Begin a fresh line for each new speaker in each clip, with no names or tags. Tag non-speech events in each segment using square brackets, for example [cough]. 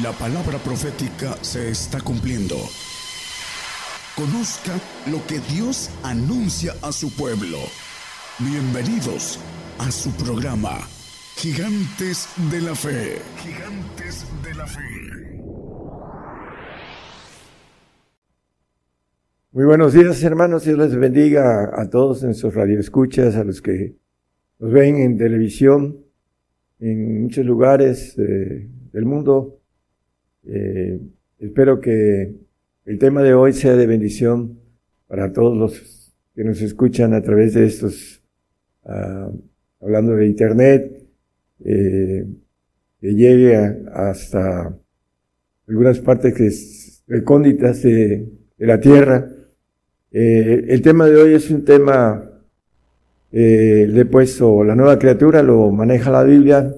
La palabra profética se está cumpliendo. Conozca lo que Dios anuncia a su pueblo. Bienvenidos a su programa, Gigantes de la Fe. Gigantes de la Fe.
Muy buenos días, hermanos. Dios les bendiga a todos en sus radioescuchas, a los que nos ven en televisión, en muchos lugares eh, del mundo. Eh, espero que el tema de hoy sea de bendición para todos los que nos escuchan a través de estos, ah, hablando de Internet, eh, que llegue hasta algunas partes recónditas de, de la tierra. Eh, el tema de hoy es un tema, eh, le he puesto la nueva criatura, lo maneja la Biblia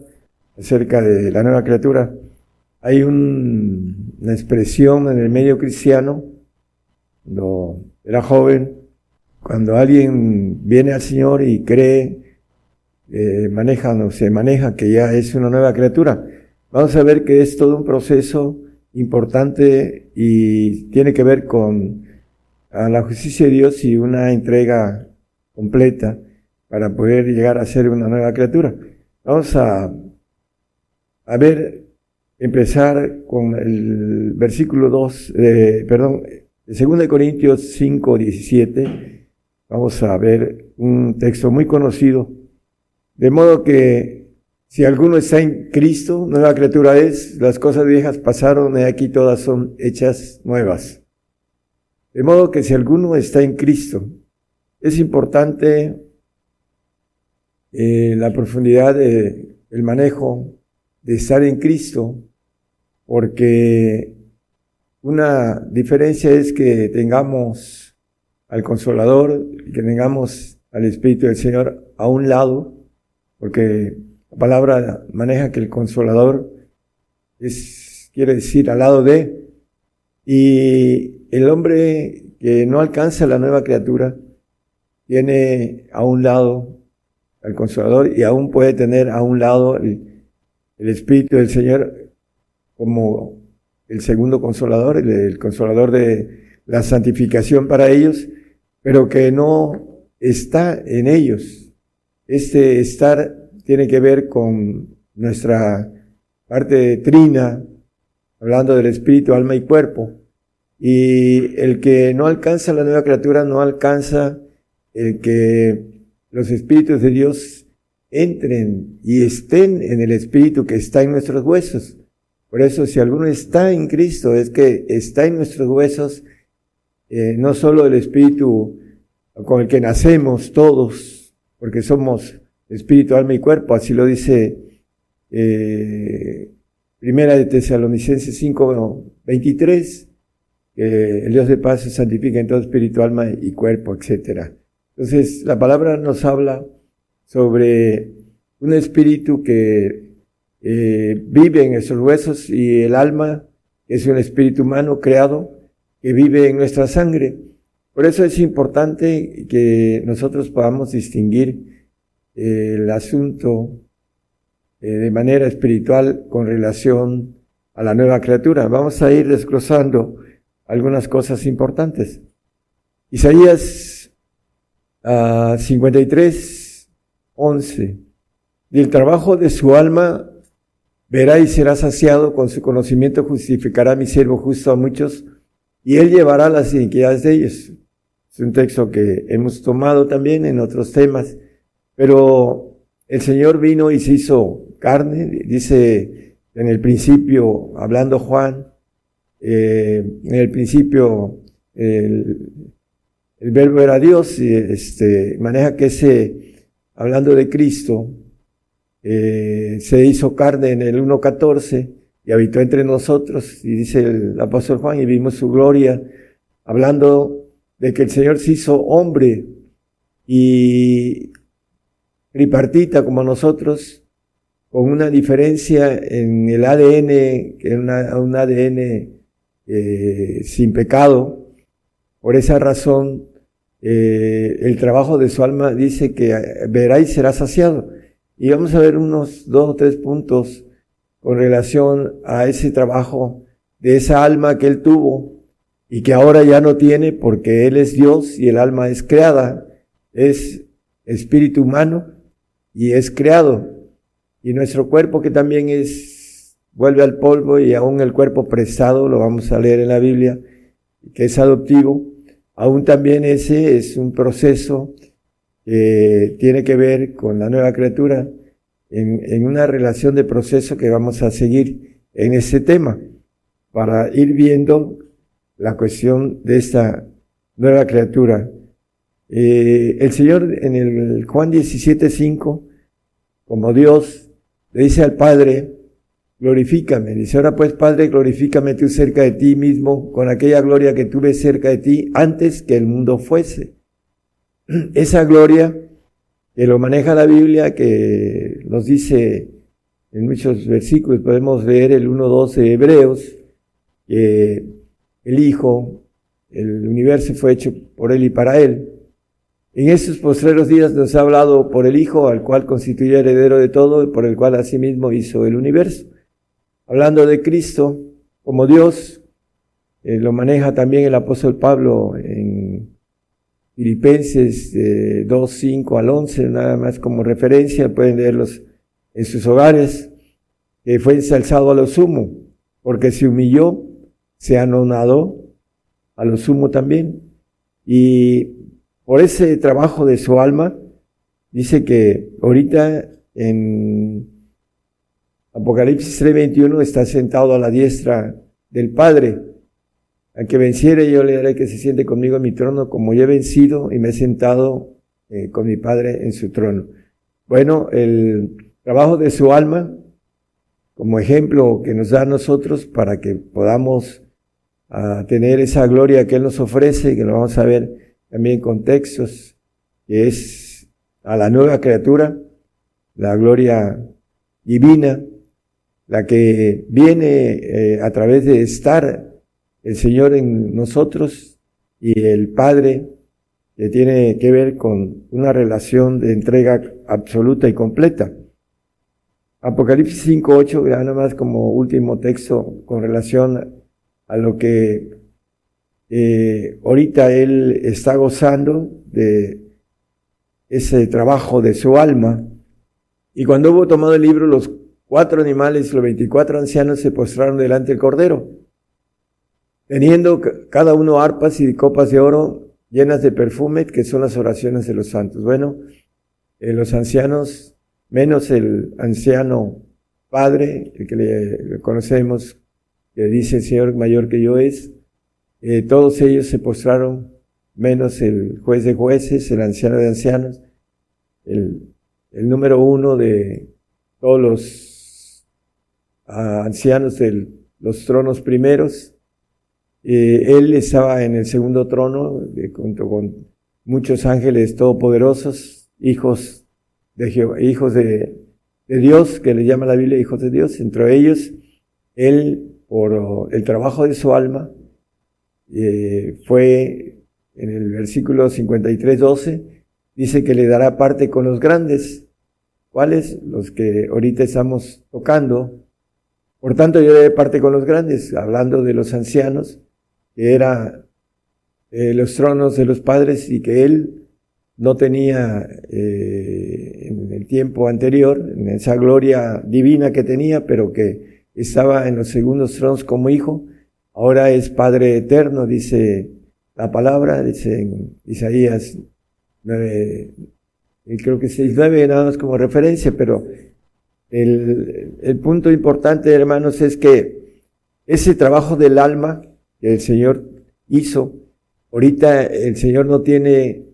acerca de la nueva criatura. Hay una expresión en el medio cristiano, cuando era joven, cuando alguien viene al Señor y cree, eh, maneja, no se maneja que ya es una nueva criatura. Vamos a ver que es todo un proceso importante y tiene que ver con la justicia de Dios y una entrega completa para poder llegar a ser una nueva criatura. Vamos a, a ver empezar con el versículo 2, eh, perdón, 2 Corintios 5, 17. Vamos a ver un texto muy conocido. De modo que si alguno está en Cristo, nueva criatura es, las cosas viejas pasaron y aquí todas son hechas nuevas. De modo que si alguno está en Cristo, es importante eh, la profundidad del manejo de estar en Cristo, porque una diferencia es que tengamos al Consolador, que tengamos al Espíritu del Señor a un lado, porque la palabra maneja que el Consolador es, quiere decir al lado de, y el hombre que no alcanza la nueva criatura tiene a un lado al Consolador y aún puede tener a un lado el, el Espíritu del Señor como el segundo consolador, el, consolador de la santificación para ellos, pero que no está en ellos. Este estar tiene que ver con nuestra parte trina, hablando del espíritu, alma y cuerpo. Y el que no alcanza la nueva criatura no alcanza el que los espíritus de Dios entren y estén en el Espíritu que está en nuestros huesos. Por eso si alguno está en Cristo, es que está en nuestros huesos, eh, no solo el Espíritu con el que nacemos todos, porque somos Espíritu, alma y cuerpo, así lo dice eh, Primera de Tesalonicenses 5, 23, que el Dios de paz se santifica en todo espíritu, alma y cuerpo, etc. Entonces, la palabra nos habla sobre un espíritu que eh, vive en nuestros huesos y el alma es un espíritu humano creado que vive en nuestra sangre. Por eso es importante que nosotros podamos distinguir eh, el asunto eh, de manera espiritual con relación a la nueva criatura. Vamos a ir desglosando algunas cosas importantes. Isaías 53, ah, 11. Y el trabajo de su alma verá y será saciado, con su conocimiento justificará mi siervo justo a muchos, y él llevará las iniquidades de ellos. Es un texto que hemos tomado también en otros temas, pero el Señor vino y se hizo carne, dice en el principio, hablando Juan, eh, en el principio el, el verbo era Dios, y este, maneja que ese hablando de Cristo, eh, se hizo carne en el 1.14 y habitó entre nosotros, y dice el apóstol Juan, y vimos su gloria, hablando de que el Señor se hizo hombre y tripartita como nosotros, con una diferencia en el ADN, que un ADN eh, sin pecado. Por esa razón, eh, el trabajo de su alma dice que verá y será saciado. Y vamos a ver unos dos o tres puntos con relación a ese trabajo de esa alma que él tuvo y que ahora ya no tiene porque él es Dios y el alma es creada, es espíritu humano y es creado. Y nuestro cuerpo que también es, vuelve al polvo y aún el cuerpo prestado, lo vamos a leer en la Biblia, que es adoptivo, aún también ese es un proceso que tiene que ver con la nueva criatura en, una relación de proceso que vamos a seguir en ese tema para ir viendo la cuestión de esta nueva criatura. Eh, el Señor en el Juan 17.5, como Dios, le dice al Padre, glorifícame. Dice, ahora pues Padre, glorifícame tú cerca de ti mismo, con aquella gloria que tuve cerca de ti antes que el mundo fuese. [clears throat] Esa gloria que lo maneja la Biblia, que nos dice en muchos versículos, podemos leer el 1.12 de Hebreos, que el Hijo, el universo fue hecho por Él y para Él. En estos postreros días nos ha hablado por el Hijo, al cual constituye heredero de todo y por el cual asimismo hizo el universo. Hablando de Cristo como Dios, eh, lo maneja también el apóstol Pablo en Filipenses 2, 5 al 11, nada más como referencia, pueden leerlos en sus hogares, que fue ensalzado a lo sumo, porque se humilló, se anonadó a lo sumo también, y por ese trabajo de su alma, dice que ahorita en Apocalipsis 3:21 está sentado a la diestra del Padre. A que venciere yo le haré que se siente conmigo en mi trono, como yo he vencido y me he sentado eh, con mi Padre en su trono. Bueno, el trabajo de su alma, como ejemplo que nos da a nosotros para que podamos ah, tener esa gloria que Él nos ofrece, que lo vamos a ver también contextos, que es a la nueva criatura, la gloria divina, la que viene eh, a través de estar el Señor en nosotros y el Padre, que tiene que ver con una relación de entrega absoluta y completa. Apocalipsis 5.8, nada más como último texto con relación a lo que eh, ahorita él está gozando de ese trabajo de su alma. Y cuando hubo tomado el libro, los cuatro animales y los veinticuatro ancianos se postraron delante del Cordero, teniendo cada uno arpas y copas de oro llenas de perfume, que son las oraciones de los santos. Bueno, eh, los ancianos, menos el anciano padre, el que le conocemos, que dice el Señor mayor que yo es, eh, todos ellos se postraron, menos el juez de jueces, el anciano de ancianos, el, número uno de todos los ancianos de los tronos primeros. Eh, él estaba en el segundo trono, junto con muchos ángeles todopoderosos, hijos de Jehová, hijos de, de Dios, que le llama la Biblia hijos de Dios. Entre ellos, él, por el trabajo de su alma, eh, fue en el versículo 53, 12, dice que le dará parte con los grandes. ¿Cuáles? Los que ahorita estamos tocando. Por tanto, yo daré parte con los grandes, hablando de los ancianos, que era eh, los tronos de los padres y que él no tenía eh, en el tiempo anterior, en esa gloria divina que tenía, pero que estaba en los segundos tronos como hijo, ahora es Padre eterno, dice la palabra, dice en Isaías 9, creo que 6, 9 nada más como referencia, pero el, el punto importante, hermanos, es que ese trabajo del alma que el Señor hizo, ahorita el Señor no tiene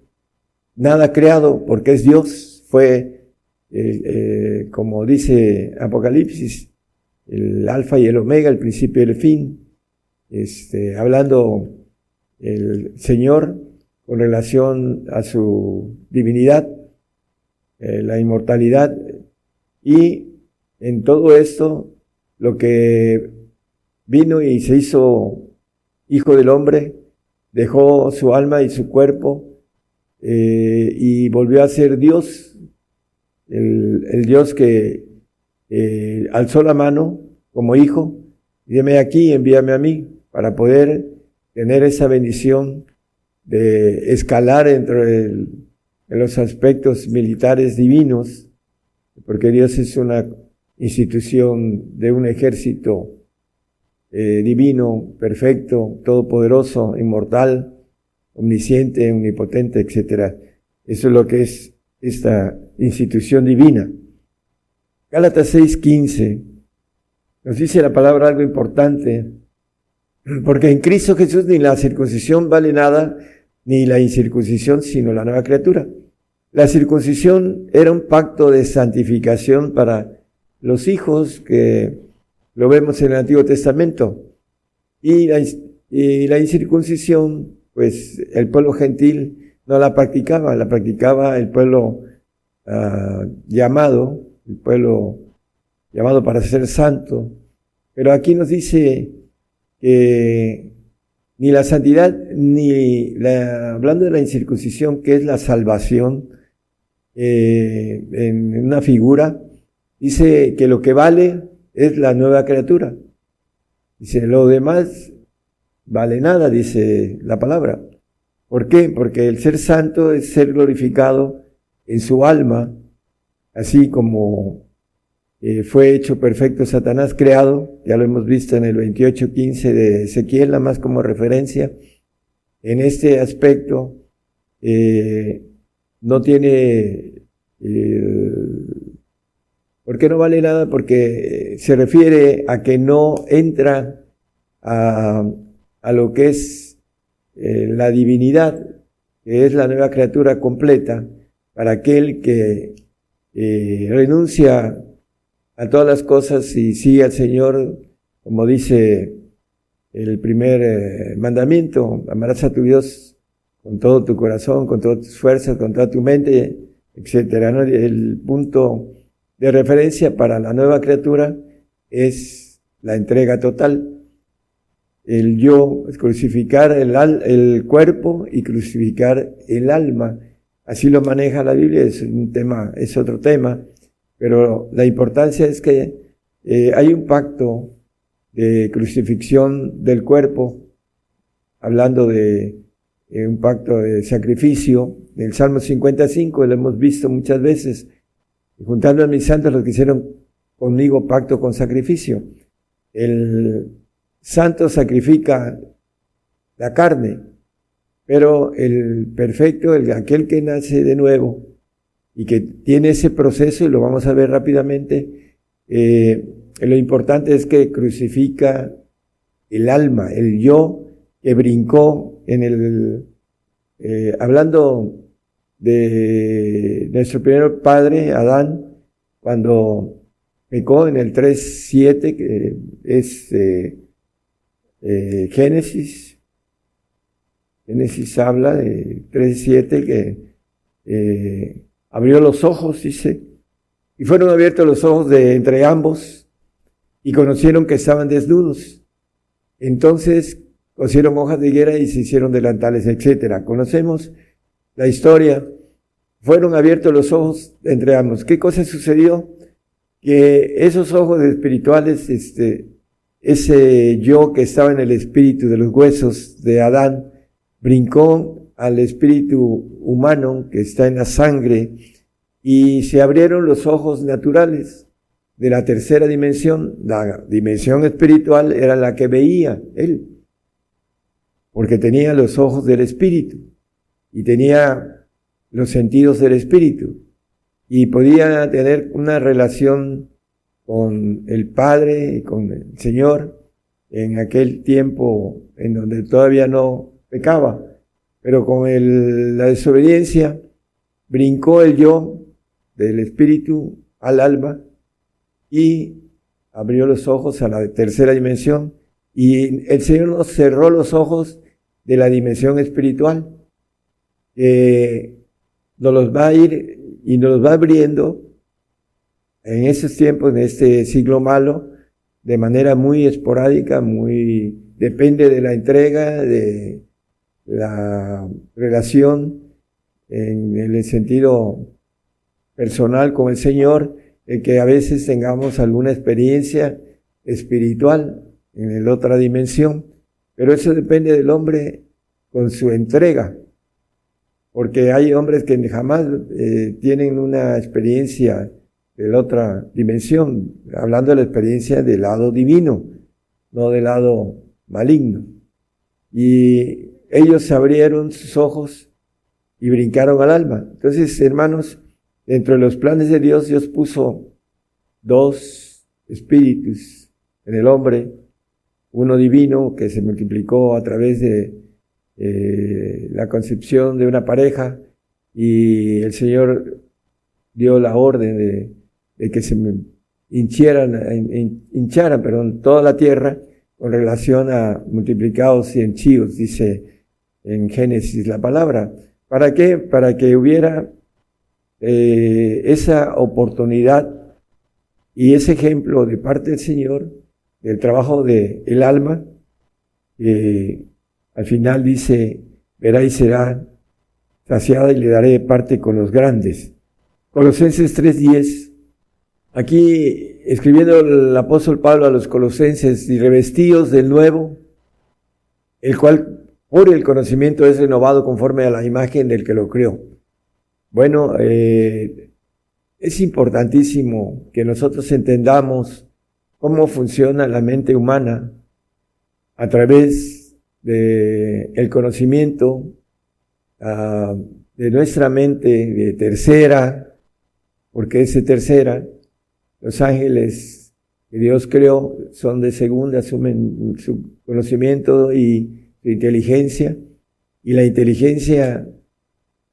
nada creado porque es Dios, fue, eh, como dice Apocalipsis, el alfa y el omega, el principio y el fin este, hablando el Señor con relación a su divinidad, eh, la inmortalidad, y en todo esto lo que vino y se hizo hijo del hombre, dejó su alma y su cuerpo eh, y volvió a ser Dios, el, Dios que eh, alzó la mano como hijo, dime aquí, envíame a mí, para poder tener esa bendición de escalar entre en los aspectos militares divinos, porque Dios es una institución de un ejército eh, divino, perfecto, todopoderoso, inmortal, omnisciente, omnipotente, etc. Eso es lo que es esta institución divina. Gálatas 6:15 nos dice la palabra algo importante, [clears throat] porque en Cristo Jesús ni la circuncisión vale nada, ni la incircuncisión, sino la nueva criatura. La circuncisión era un pacto de santificación para los hijos que lo vemos en el Antiguo Testamento. Y la, incircuncisión, pues el pueblo gentil no la practicaba, la practicaba el pueblo uh, llamado, el pueblo llamado para ser santo. Pero aquí nos dice que ni la santidad, ni la, hablando de la incircuncisión, que es la salvación, eh, en una figura, dice que lo que vale es la nueva criatura. Dice, lo demás vale nada, dice la palabra. ¿Por qué? Porque el ser santo es ser glorificado en su alma, así como eh, fue hecho perfecto Satanás creado, ya lo hemos visto en el 28.15 de Ezequiel, nada más como referencia. En este aspecto, eh, no tiene eh, ¿Por qué no vale nada? Porque se refiere a que no entra a, lo que es eh, la divinidad, que es la nueva criatura completa, para aquel que eh, renuncia a todas las cosas y sigue al Señor, como dice el primer eh, mandamiento, amarás a tu Dios con todo tu corazón, con todas tus fuerzas, con toda tu mente, etcétera. El punto de referencia para la nueva criatura es la entrega total. El yo, es crucificar el, el cuerpo y crucificar el alma. Así lo maneja la Biblia, es un tema, es otro tema, pero la importancia es que eh, hay un pacto de crucifixión del cuerpo, hablando de eh, un pacto de sacrificio, del Salmo 55, lo hemos visto muchas veces, juntando a mis santos los que hicieron conmigo pacto con sacrificio. El santo sacrifica la carne, pero el perfecto, el, aquel que nace de nuevo y que tiene ese proceso, y lo vamos a ver rápidamente, eh, lo importante es que crucifica el alma, el yo que brincó en el, eh, hablando de nuestro primer padre, Adán, cuando pecó en el 3.7, que es eh, eh, Génesis. Génesis habla de 3.7 que eh, abrió los ojos, dice, y fueron abiertos los ojos de entre ambos y conocieron que estaban desnudos. Entonces cosieron hojas de higuera y se hicieron delantales, etcétera. Conocemos la historia, fueron abiertos los ojos entre ambos. ¿Qué cosa sucedió? Que esos ojos espirituales, este, ese yo que estaba en el espíritu de los huesos de Adán, brincó al espíritu humano que está en la sangre y se abrieron los ojos naturales de la tercera dimensión. La dimensión espiritual era la que veía él, porque tenía los ojos del espíritu y tenía los sentidos del espíritu y podía tener una relación con el Padre y con el Señor en aquel tiempo en donde todavía no pecaba, pero con la desobediencia brincó el yo del espíritu al alma y abrió los ojos a la tercera dimensión y el Señor nos cerró los ojos de la dimensión espiritual que nos los va a ir y nos los va abriendo en esos tiempos, en este siglo malo, de manera muy esporádica, muy, depende de la entrega, de la relación en el sentido personal con el Señor, el que a veces tengamos alguna experiencia espiritual en la otra dimensión, pero eso depende del hombre con su entrega, porque hay hombres que jamás eh, tienen una experiencia de la otra dimensión, hablando de la experiencia del lado divino, no del lado maligno. Y ellos abrieron sus ojos y brincaron al alma. Entonces, hermanos, dentro de los planes de Dios, Dios puso dos espíritus en el hombre, uno divino que se multiplicó a través de eh, la concepción de una pareja y el Señor dio la orden de, que se hincharan, hincharan perdón, toda la tierra con relación a multiplicados y henchidos, dice en Génesis la palabra. ¿Para qué? Para que hubiera eh, esa oportunidad y ese ejemplo de parte del Señor, del trabajo del el alma, eh, al final dice, verá y será saciada y le daré parte con los grandes. Colosenses 3.10. Aquí escribiendo el apóstol Pablo a los colosenses y revestidos del nuevo, el cual por el conocimiento es renovado conforme a la imagen del que lo creó. Bueno, eh, es importantísimo que nosotros entendamos cómo funciona la mente humana a través del el conocimiento ah, de nuestra mente de tercera, porque ese tercera, los ángeles que Dios creó son de segunda, asumen su conocimiento y inteligencia, y la inteligencia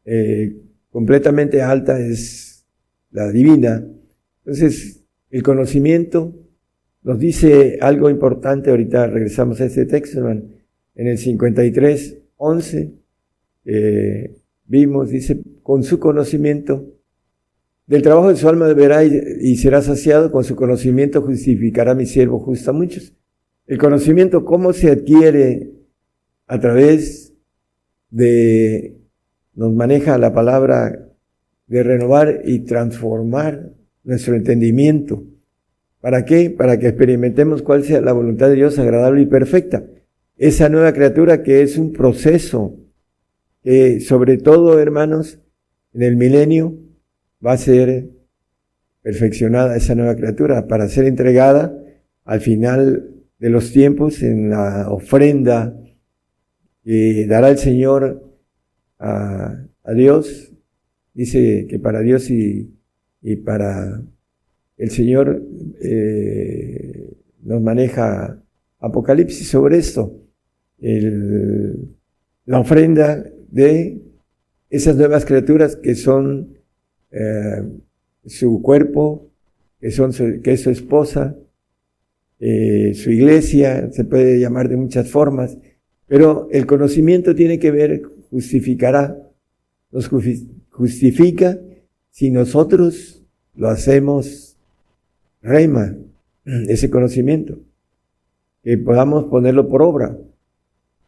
eh, completamente alta es la divina. Entonces, el conocimiento nos dice algo importante, ahorita regresamos a este texto, en el 53, 11, eh, vimos, dice, con su conocimiento, del trabajo de su alma verá y, y, será saciado, con su conocimiento justificará mi siervo justo a muchos. El conocimiento, ¿cómo se adquiere a través de, nos maneja la palabra de renovar y transformar nuestro entendimiento. ¿Para qué? Para que experimentemos cuál sea la voluntad de Dios agradable y perfecta. Esa nueva criatura que es un proceso que sobre todo, hermanos, en el milenio va a ser perfeccionada esa nueva criatura para ser entregada al final de los tiempos en la ofrenda que dará el Señor a, Dios. Dice que para Dios y, para el Señor eh, nos maneja Apocalipsis sobre esto. La ofrenda de esas nuevas criaturas que son eh, su cuerpo, que, son que es su esposa, eh, su iglesia, se puede llamar de muchas formas, pero el conocimiento tiene que ver, justificará, nos justifica si nosotros lo hacemos rema, ese conocimiento, que podamos ponerlo por obra,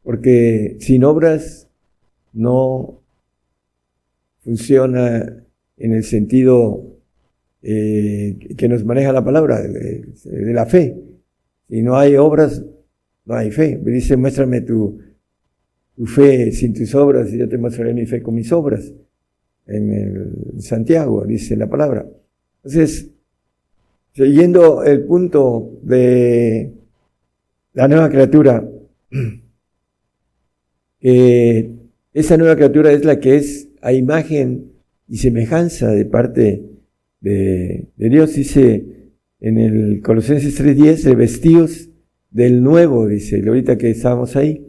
porque sin obras no funciona en el sentido eh, que nos maneja la palabra de, la fe. Si no hay obras, no hay fe. Dice, muéstrame tu, fe sin tus obras y yo te mostraré mi fe con mis obras. En el Santiago, dice la palabra. Entonces, siguiendo el punto de la nueva criatura, [clears throat] que esa nueva criatura es la que es a imagen y semejanza de parte de, Dios, dice en el Colosenses 3.10, de vestidos del nuevo, dice, ahorita que estamos ahí.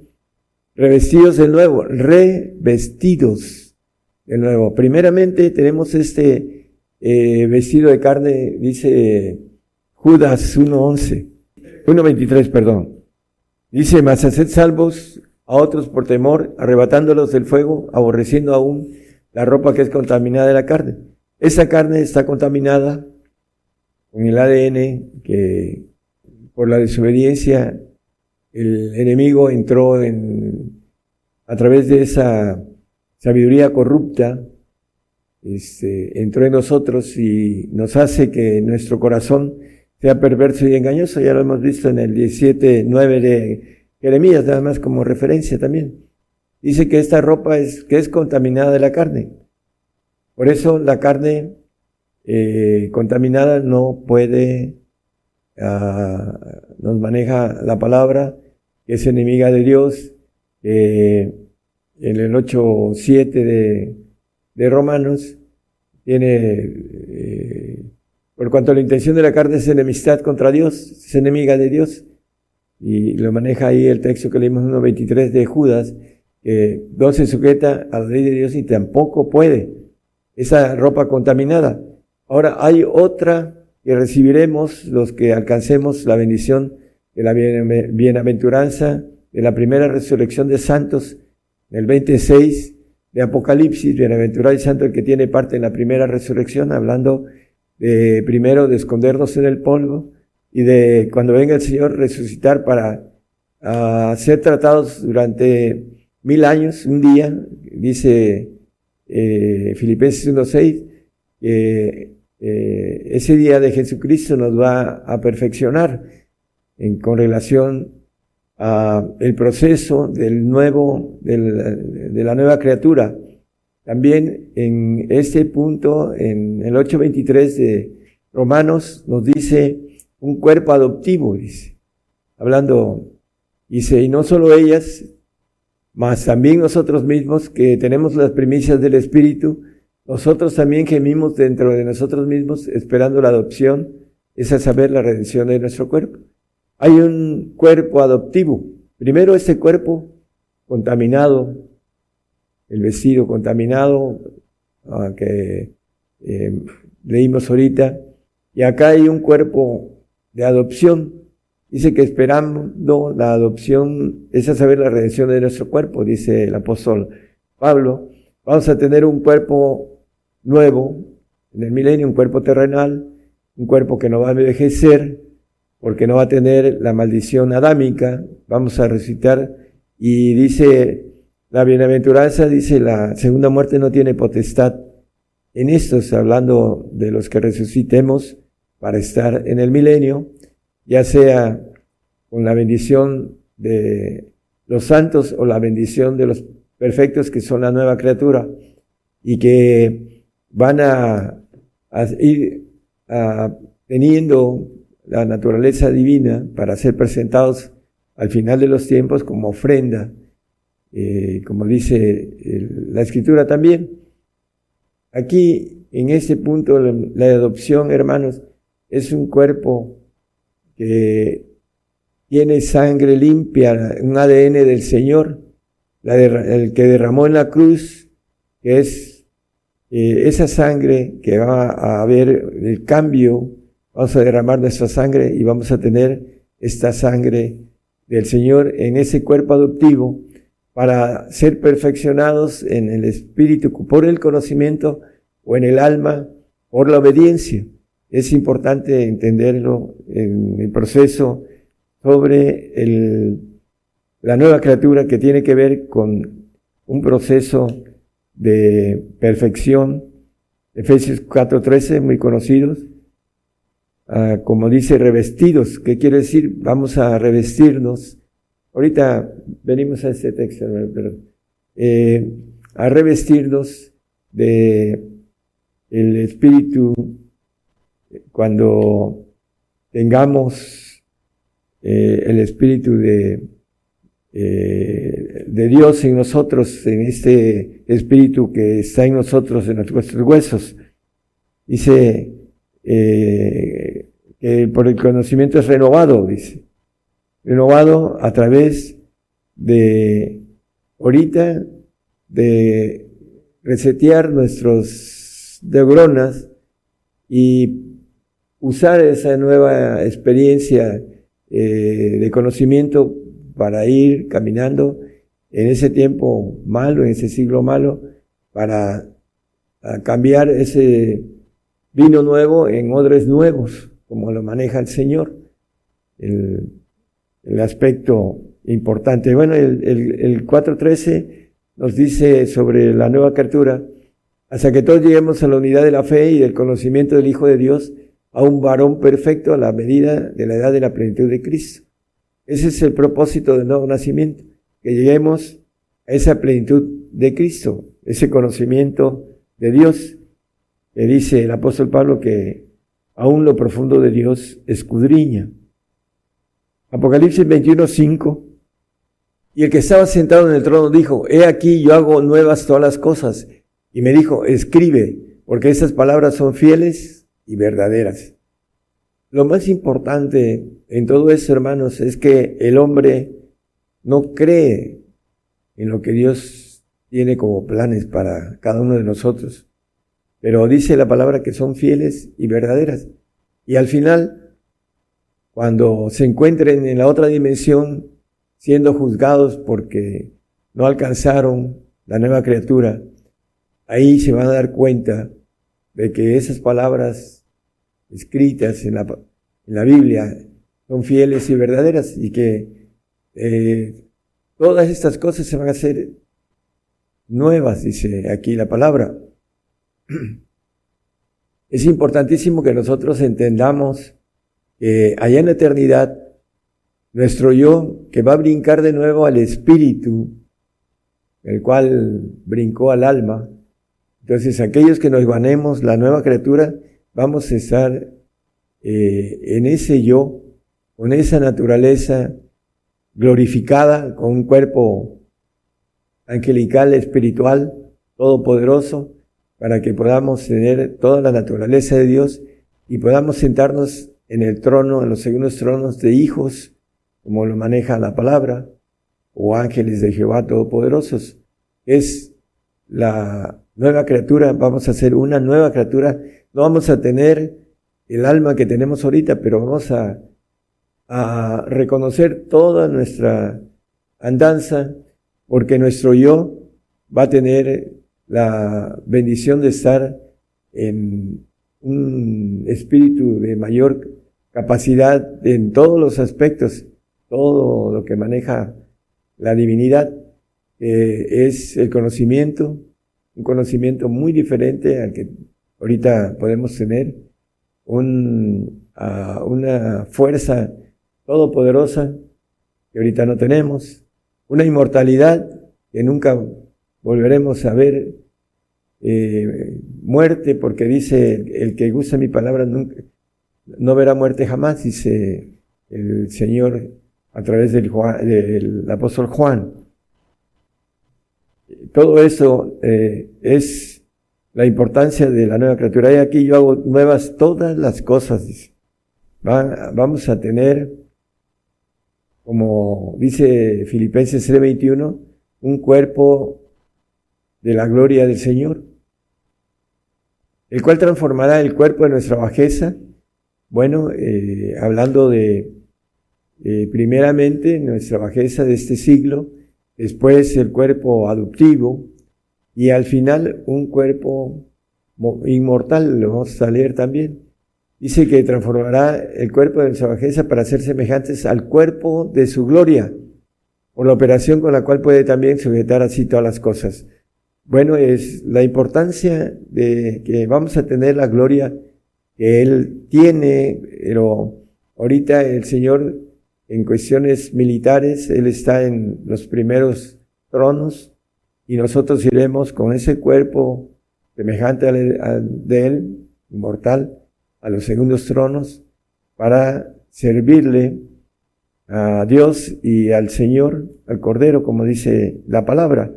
Revestidos del nuevo, revestidos del nuevo. Primeramente tenemos este eh, vestido de carne, dice Judas 1.11, 1.23, perdón. Dice, mas haced salvos a otros por temor, arrebatándolos del fuego, aborreciendo aún la ropa que es contaminada de la carne. Esa carne está contaminada con el ADN que por la desobediencia, el enemigo entró en, a través de esa sabiduría corrupta este, entró en nosotros y nos hace que nuestro corazón sea perverso y engañoso. Ya lo hemos visto en el 17.9 de Jeremías, nada más como referencia también. Dice que esta ropa es, que es contaminada de la carne. Por eso la carne eh, contaminada no puede, ah, nos maneja la palabra, que es enemiga de Dios, en el 8.7 de, de Romanos, tiene, eh, por cuanto la intención de la carne es enemistad contra Dios, es enemiga de Dios, y lo maneja ahí el texto que leímos en 1.23 de Judas, que no se sujeta a la ley de Dios y tampoco puede esa ropa contaminada. Ahora hay otra que recibiremos los que alcancemos la bendición de la bienaventuranza de la primera resurrección de santos, el 26 de Apocalipsis, bienaventurado y santo el que tiene parte en la primera resurrección, hablando de primero de escondernos en el polvo y de cuando venga el Señor resucitar para ah, ser tratados durante mil años, un día, dice eh, Filipenses 1.6, que eh, ese día de Jesucristo nos va a perfeccionar en, con relación a el proceso del nuevo, del, de la nueva criatura. También en este punto, en el 8.23 de Romanos, nos dice un cuerpo adoptivo, dice, hablando, dice, y no solo ellas, mas también nosotros mismos que tenemos las primicias del Espíritu, nosotros también gemimos dentro de nosotros mismos esperando la adopción, es a saber la redención de nuestro cuerpo. Hay un cuerpo adoptivo. Primero ese cuerpo contaminado, el vestido contaminado ah, que eh, leímos ahorita, y acá hay un cuerpo de adopción. Dice que esperando la adopción es a saber la redención de nuestro cuerpo, dice el apóstol Pablo. Vamos a tener un cuerpo nuevo en el milenio, un cuerpo terrenal, un cuerpo que no va a envejecer, porque no va a tener la maldición adámica. Vamos a recitar y dice la bienaventuranza, dice la segunda muerte no tiene potestad. En esto, hablando de los que resucitemos para estar en el milenio, ya sea con la bendición de los santos o la bendición de los perfectos que son la nueva criatura y que van a, ir teniendo la naturaleza divina para ser presentados al final de los tiempos como ofrenda, eh, como dice la escritura también. Aquí, en este punto, la adopción, hermanos, es un cuerpo que tiene sangre limpia, un ADN del Señor, el que derramó en la cruz, que es eh, esa sangre que va a haber el cambio, vamos a derramar nuestra sangre y vamos a tener esta sangre del Señor en ese cuerpo adoptivo para ser perfeccionados en el espíritu por el conocimiento o en el alma por la obediencia. Es importante entenderlo en el proceso sobre el, la nueva criatura que tiene que ver con un proceso de perfección. Efesios 4:13, muy conocidos, ah, como dice revestidos, ¿qué quiere decir? Vamos a revestirnos. Ahorita venimos a este texto, pero, eh, a revestirnos de el espíritu cuando tengamos eh, el Espíritu de, eh, de Dios en nosotros, en este Espíritu que está en nosotros, en nuestros huesos, dice eh, que por el conocimiento es renovado, dice, renovado a través de ahorita de resetear nuestros neuronas y usar esa nueva experiencia eh, de conocimiento para ir caminando en ese tiempo malo, en ese siglo malo, para cambiar ese vino nuevo en odres nuevos, como lo maneja el Señor. El, aspecto importante. Bueno, el, el, el 4.13 nos dice sobre la nueva criatura, hasta que todos lleguemos a la unidad de la fe y del conocimiento del Hijo de Dios, a un varón perfecto a la medida de la edad de la plenitud de Cristo. Ese es el propósito del nuevo nacimiento, que lleguemos a esa plenitud de Cristo, ese conocimiento de Dios, que dice el apóstol Pablo que aún lo profundo de Dios escudriña. Apocalipsis 21, 5. Y el que estaba sentado en el trono dijo, he aquí yo hago nuevas todas las cosas. Y me dijo, escribe, porque esas palabras son fieles y verdaderas. Lo más importante en todo eso, hermanos, es que el hombre no cree en lo que Dios tiene como planes para cada uno de nosotros. Pero dice la palabra que son fieles y verdaderas. Y al final, cuando se encuentren en la otra dimensión, siendo juzgados porque no alcanzaron la nueva criatura, ahí se van a dar cuenta de que esas palabras escritas en la, en la Biblia son fieles y verdaderas y que eh, todas estas cosas se van a hacer nuevas, dice aquí la palabra. [clears throat] Es importantísimo que nosotros entendamos que allá en la eternidad, nuestro yo, que va a brincar de nuevo al espíritu, el cual brincó al alma, entonces aquellos que nos ganemos la nueva criatura, vamos a estar eh, en ese yo, con esa naturaleza glorificada, con un cuerpo angelical, espiritual, todopoderoso, para que podamos tener toda la naturaleza de Dios y podamos sentarnos en el trono, en los segundos tronos de hijos, como lo maneja la palabra, o ángeles de Jehová todopoderosos. Es la nueva criatura, vamos a ser una nueva criatura, no vamos a tener el alma que tenemos ahorita, pero vamos a, a reconocer toda nuestra andanza, porque nuestro yo va a tener la bendición de estar en un espíritu de mayor capacidad en todos los aspectos, todo lo que maneja la divinidad, es el conocimiento, un conocimiento muy diferente al que ahorita podemos tener, un, una fuerza todopoderosa que ahorita no tenemos, una inmortalidad que nunca volveremos a ver eh, muerte, porque dice, el, que gusta mi palabra nunca, no verá muerte jamás, dice el Señor a través del, del apóstol Juan. Todo eso eh, es la importancia de la nueva criatura. Y aquí yo hago nuevas todas las cosas. Vamos a tener, como dice Filipenses 3:21, un cuerpo de la gloria del Señor, el cual transformará el cuerpo de nuestra bajeza. Bueno, eh, hablando de eh, primeramente nuestra bajeza de este siglo, después el cuerpo adoptivo y al final un cuerpo inmortal, lo vamos a leer también. Dice que transformará el cuerpo de nuestra bajeza para ser semejantes al cuerpo de su gloria, por la operación con la cual puede también sujetar así todas las cosas. Bueno, es la importancia de que vamos a tener la gloria que Él tiene, pero ahorita el Señor en cuestiones militares, Él está en los primeros tronos y nosotros iremos con ese cuerpo semejante al de Él, inmortal, a los segundos tronos para servirle a Dios y al Señor, al Cordero, como dice la palabra.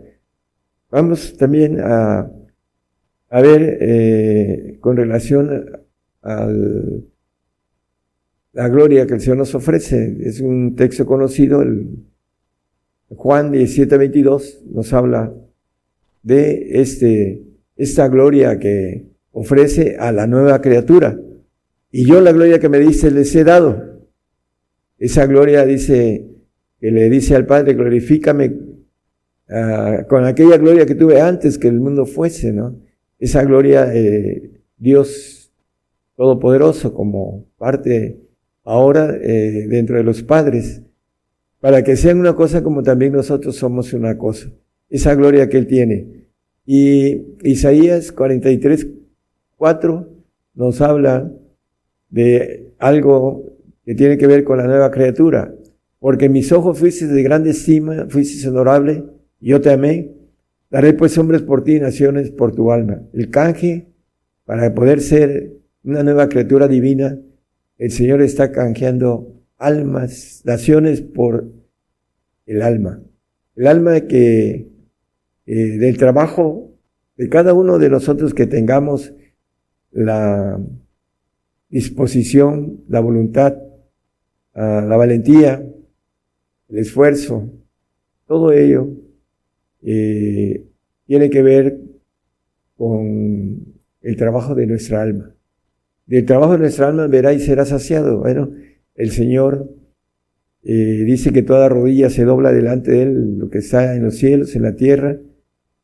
Vamos también a, ver eh, con relación a la gloria que el Señor nos ofrece. Es un texto conocido, Juan 17, 22 nos habla de este, esta gloria que ofrece a la nueva criatura. Y yo la gloria que me dice les he dado. Esa gloria dice, que le dice al Padre, glorifícame Ah, con aquella gloria que tuve antes que el mundo fuese, ¿no? Esa gloria, eh, Dios Todopoderoso como parte ahora eh, dentro de los padres, para que sean una cosa como también nosotros somos una cosa. Esa gloria que Él tiene. Y Isaías 43, 4 nos habla de algo que tiene que ver con la nueva criatura. Porque mis ojos fuiste de grande estima, fuiste honorable, yo te amé. Daré pues hombres por ti, naciones por tu alma. El canje, para poder ser una nueva criatura divina, el Señor está canjeando almas, naciones por el alma. El alma que eh, del trabajo de cada uno de nosotros que tengamos la disposición, la voluntad, ah, la valentía, el esfuerzo, todo ello eh, tiene que ver con el trabajo de nuestra alma. Del trabajo de nuestra alma verá y será saciado. Bueno, el Señor eh, dice que toda rodilla se dobla delante de Él, lo que está en los cielos, en la tierra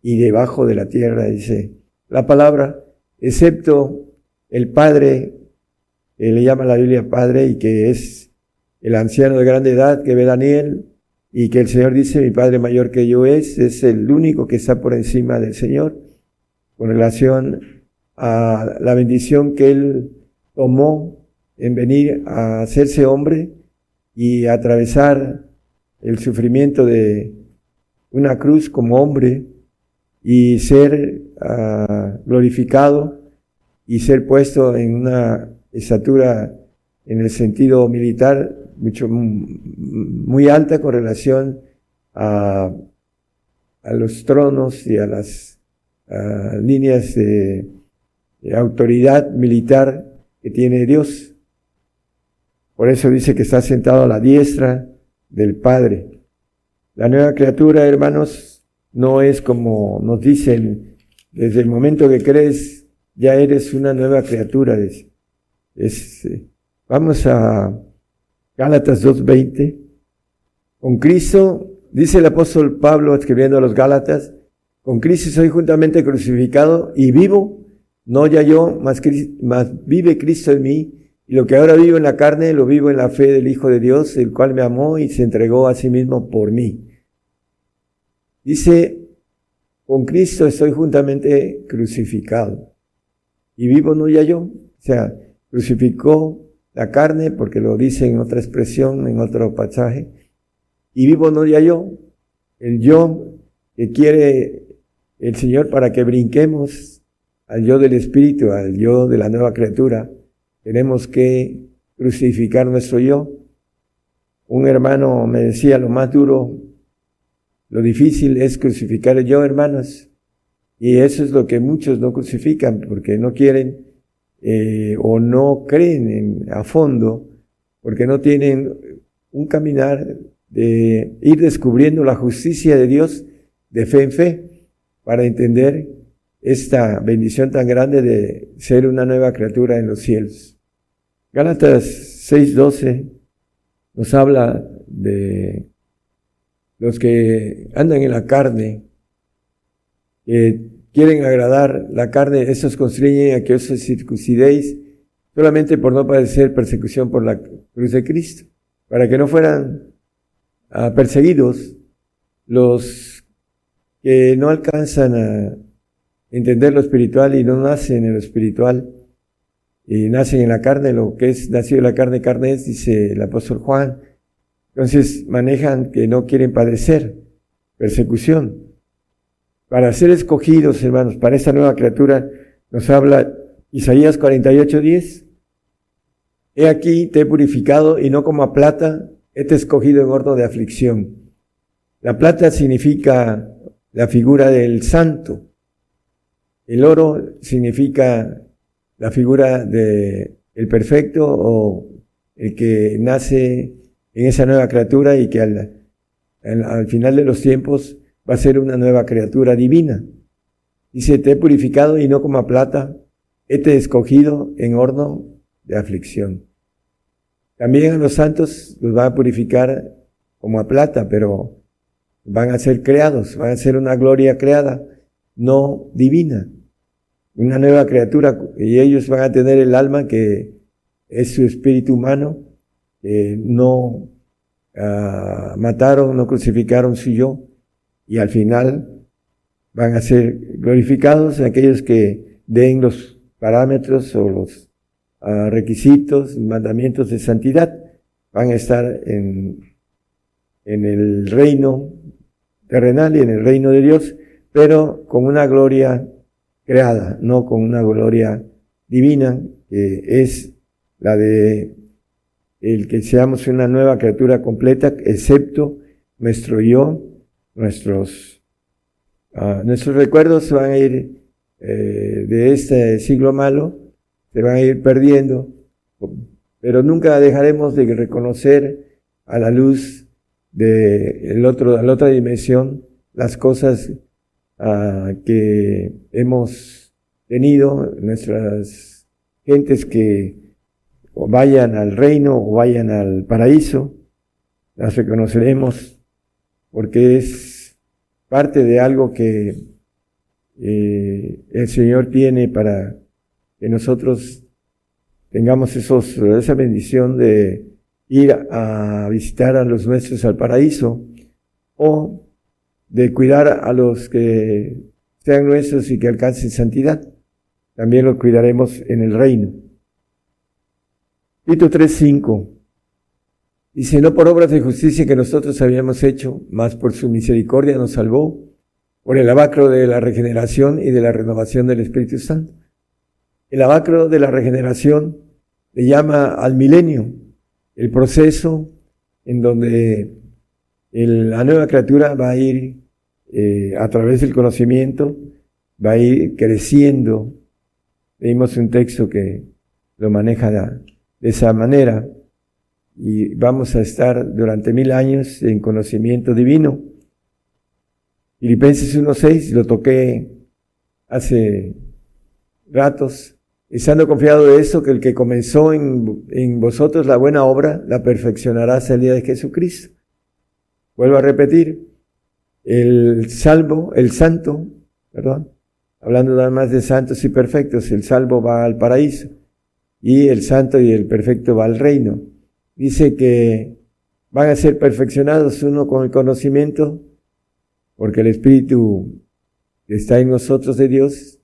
y debajo de la tierra, dice la palabra, excepto el Padre, que le llama la Biblia Padre y que es el anciano de grande edad que ve Daniel y que el Señor dice, mi Padre mayor que yo es, es el único que está por encima del Señor con relación a la bendición que Él tomó en venir a hacerse hombre y atravesar el sufrimiento de una cruz como hombre y ser ah, glorificado y ser puesto en una estatura en el sentido militar mucho muy alta con relación a, a los tronos y a las líneas de autoridad militar que tiene Dios. Por eso dice que está sentado a la diestra del Padre. La nueva criatura, hermanos, no es como nos dicen, desde el momento que crees, ya eres una nueva criatura. Es, eh, vamos a Gálatas 2.20. Con Cristo, dice el apóstol Pablo escribiendo a los Gálatas, con Cristo soy juntamente crucificado y vivo, no ya yo, más, más vive Cristo en mí y lo que ahora vivo en la carne, lo vivo en la fe del Hijo de Dios, el cual me amó y se entregó a sí mismo por mí. Dice, con Cristo estoy juntamente crucificado. Y vivo no ya yo. O sea, crucificó la carne, porque lo dice en otra expresión, en otro pasaje. Y vivo no ya yo. El yo que quiere el Señor para que brinquemos al yo del Espíritu, al yo de la nueva criatura tenemos que crucificar nuestro yo. Un hermano me decía, lo más duro, lo difícil es crucificar el yo, hermanos. Y eso es lo que muchos no crucifican porque no quieren eh, o no creen en, a fondo, porque no tienen un caminar de ir descubriendo la justicia de Dios de fe en fe para entender esta bendición tan grande de ser una nueva criatura en los cielos. Gálatas 6:12 nos habla de los que andan en la carne, que quieren agradar la carne, esos constriñen a que os circuncidéis solamente por no padecer persecución por la cruz de Cristo, para que no fueran ah, perseguidos los que no alcanzan a entender lo espiritual y no nacen en lo espiritual y nacen en la carne, lo que es nacido en la carne, carne es, dice el apóstol Juan. Entonces manejan que no quieren padecer persecución. Para ser escogidos, hermanos, para esta nueva criatura, nos habla Isaías 48, 10. He aquí te he purificado y no como a plata, he te escogido en horno de aflicción. La plata significa la figura del santo. El oro significa la figura de perfecto o el que nace en esa nueva criatura y que al, al, final de los tiempos va a ser una nueva criatura divina. Dice, te he purificado y no como plata, he te escogido en horno de aflicción. También a los santos los va a purificar como a plata, pero van a ser creados, van a ser una gloria creada, no divina, una nueva criatura, y ellos van a tener el alma que es su espíritu humano, que no uh, mataron, no crucificaron su yo, y al final van a ser glorificados aquellos que den los parámetros o los ah, requisitos, mandamientos de santidad, van a estar en, en el reino terrenal y en el reino de Dios, pero con una gloria creada, no con una gloria divina, que es la de el que seamos una nueva criatura completa, excepto nuestro yo, nuestros, uh, nuestros recuerdos van a ir eh, de este siglo malo, se van a ir perdiendo, pero nunca dejaremos de reconocer a la luz de el otro, la otra dimensión las cosas uh, que hemos tenido, nuestras gentes que vayan al reino o vayan al paraíso, las reconoceremos porque es parte de algo que eh, el Señor tiene para que nosotros tengamos esos, esa bendición de ir a visitar a los nuestros al paraíso o de cuidar a los que sean nuestros y que alcancen santidad. También los cuidaremos en el reino. Tito 3.5 dice, no por obras de justicia que nosotros habíamos hecho, mas por su misericordia nos salvó, por el abacro de la regeneración y de la renovación del Espíritu Santo. El abacro de la regeneración le llama al milenio, el proceso en donde la nueva criatura va a ir eh, a través del conocimiento, va a ir creciendo. Leímos un texto que lo maneja de esa manera y vamos a estar durante mil años en conocimiento divino. Filipenses 1.6 lo toqué hace ratos estando confiado de eso, que el que comenzó en, en, vosotros la buena obra, la perfeccionará hasta el día de Jesucristo. Vuelvo a repetir, el salvo, el santo, perdón, hablando nada más de santos y perfectos, el salvo va al paraíso y el santo y el perfecto va al reino. Dice que van a ser perfeccionados uno con el conocimiento, porque el Espíritu que está en nosotros de Dios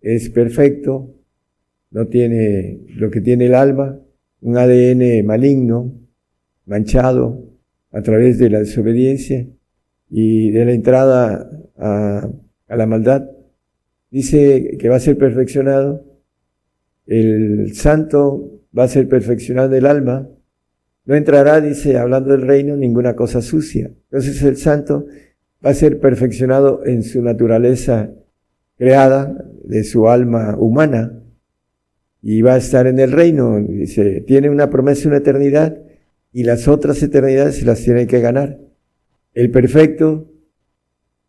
es perfecto, no tiene lo que tiene el alma, un ADN maligno, manchado a través de la desobediencia y de la entrada a, la maldad. Dice que va a ser perfeccionado. El santo va a ser perfeccionado el alma. No entrará, dice, hablando del reino, ninguna cosa sucia. Entonces el santo va a ser perfeccionado en su naturaleza creada, de su alma humana, y va a estar en el reino. Dice, tiene una promesa, una eternidad, y las otras eternidades se las tiene que ganar. El perfecto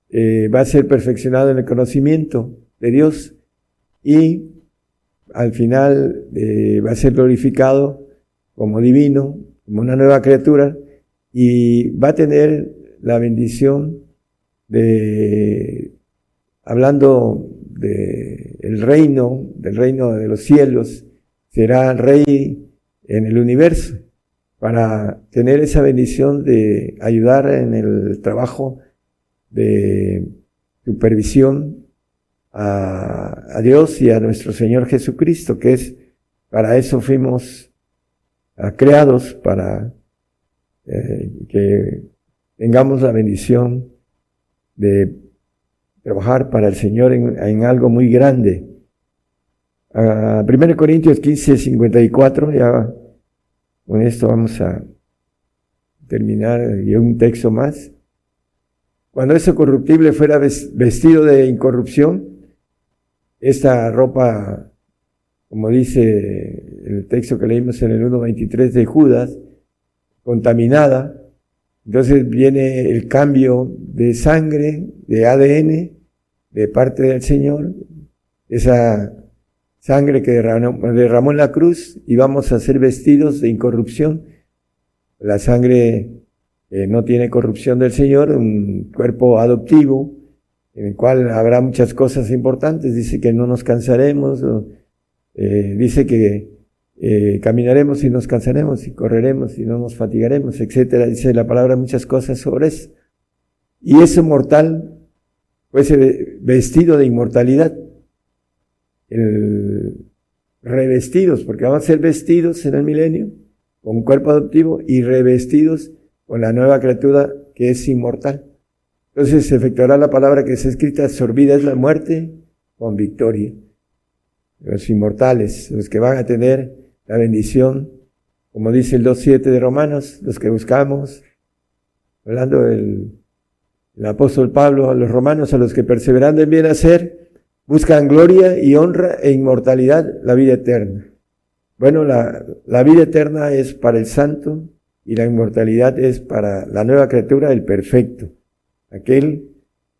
eh, va a ser perfeccionado en el conocimiento de Dios y al final eh, va a ser glorificado como divino, como una nueva criatura y va a tener la bendición de, hablando del reino, del reino de los cielos, será rey en el universo para tener esa bendición de ayudar en el trabajo de supervisión a, Dios y a nuestro Señor Jesucristo, que es para eso fuimos ah, creados, para eh, que tengamos la bendición de trabajar para el Señor en, algo muy grande. 1 ah, Corintios 15, 54, ya con esto vamos a terminar y un texto más. Cuando ese corruptible fuera vestido de incorrupción, esta ropa, como dice el texto que leímos en el 1.23 de Judas, contaminada, entonces viene el cambio de sangre, de ADN, de parte del Señor, esa sangre que derramó, en la cruz y vamos a ser vestidos de incorrupción. La sangre no tiene corrupción del Señor, un cuerpo adoptivo en el cual habrá muchas cosas importantes. Dice que no nos cansaremos, eh, dice que eh, caminaremos y nos cansaremos y correremos y no nos fatigaremos, etcétera. Dice la palabra muchas cosas sobre eso. Y ese mortal fuese vestido de inmortalidad. El, revestidos, porque vamos a ser vestidos en el milenio con cuerpo adoptivo y revestidos con la nueva criatura que es inmortal. Entonces se efectuará la palabra que está escrita, sorbida es la muerte con victoria. Los inmortales, los que van a tener la bendición, como dice el 2.7 de Romanos, los que buscamos, hablando del el apóstol Pablo a los romanos, a los que perseverando en bien hacer, buscan gloria y honra e inmortalidad, la vida eterna. Bueno, la, la vida eterna es para el santo y la inmortalidad es para la nueva criatura, el perfecto, aquel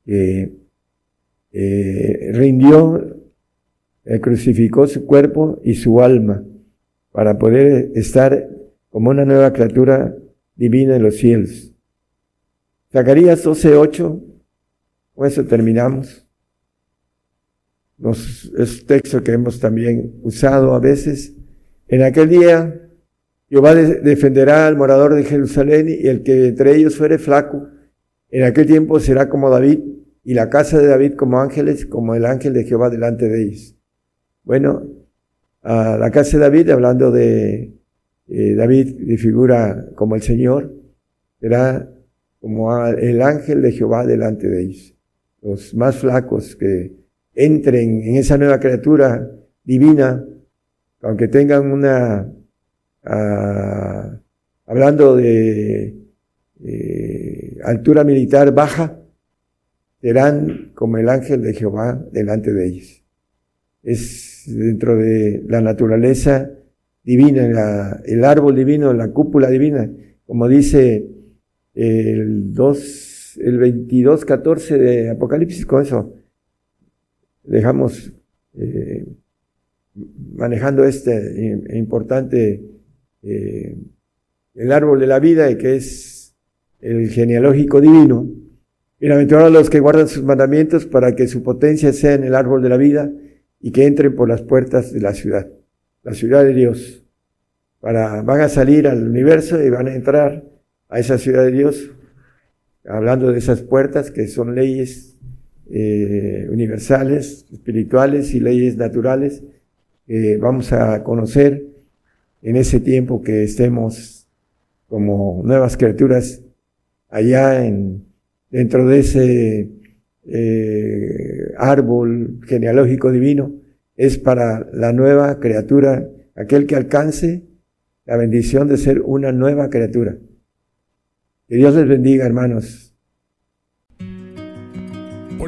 que eh, rindió, eh, crucificó su cuerpo y su alma para poder estar como una nueva criatura divina en los cielos. Zacarías 12:8, con eso terminamos. Nos, es texto que hemos también usado a veces. En aquel día, Jehová defenderá al morador de Jerusalén y el que entre ellos fuere flaco, en aquel tiempo será como David y la casa de David como ángeles, como el ángel de Jehová delante de ellos. Bueno, a la casa de David, hablando de eh, David de figura como el Señor, será como el ángel de Jehová delante de ellos. Los más flacos que entren en esa nueva criatura divina, aunque tengan una, ah, hablando de altura militar baja, serán como el ángel de Jehová delante de ellos. Es dentro de la naturaleza divina, el árbol divino, la cúpula divina, como dice el 2, el 22, 14 de Apocalipsis, con eso dejamos eh, manejando este importante eh, el árbol de la vida que es el genealógico divino. Bienaventurados los que guardan sus mandamientos para que su potencia sea en el árbol de la vida y que entren por las puertas de la ciudad, la ciudad de Dios. Para, van a salir al universo y van a entrar a esa ciudad de Dios, hablando de esas puertas que son leyes eh, universales, espirituales y leyes naturales, que vamos a conocer en ese tiempo que estemos como nuevas criaturas allá en, dentro de ese eh, árbol genealógico divino, es para la nueva criatura, aquel que alcance la bendición de ser una nueva criatura. Que Dios les bendiga, hermanos.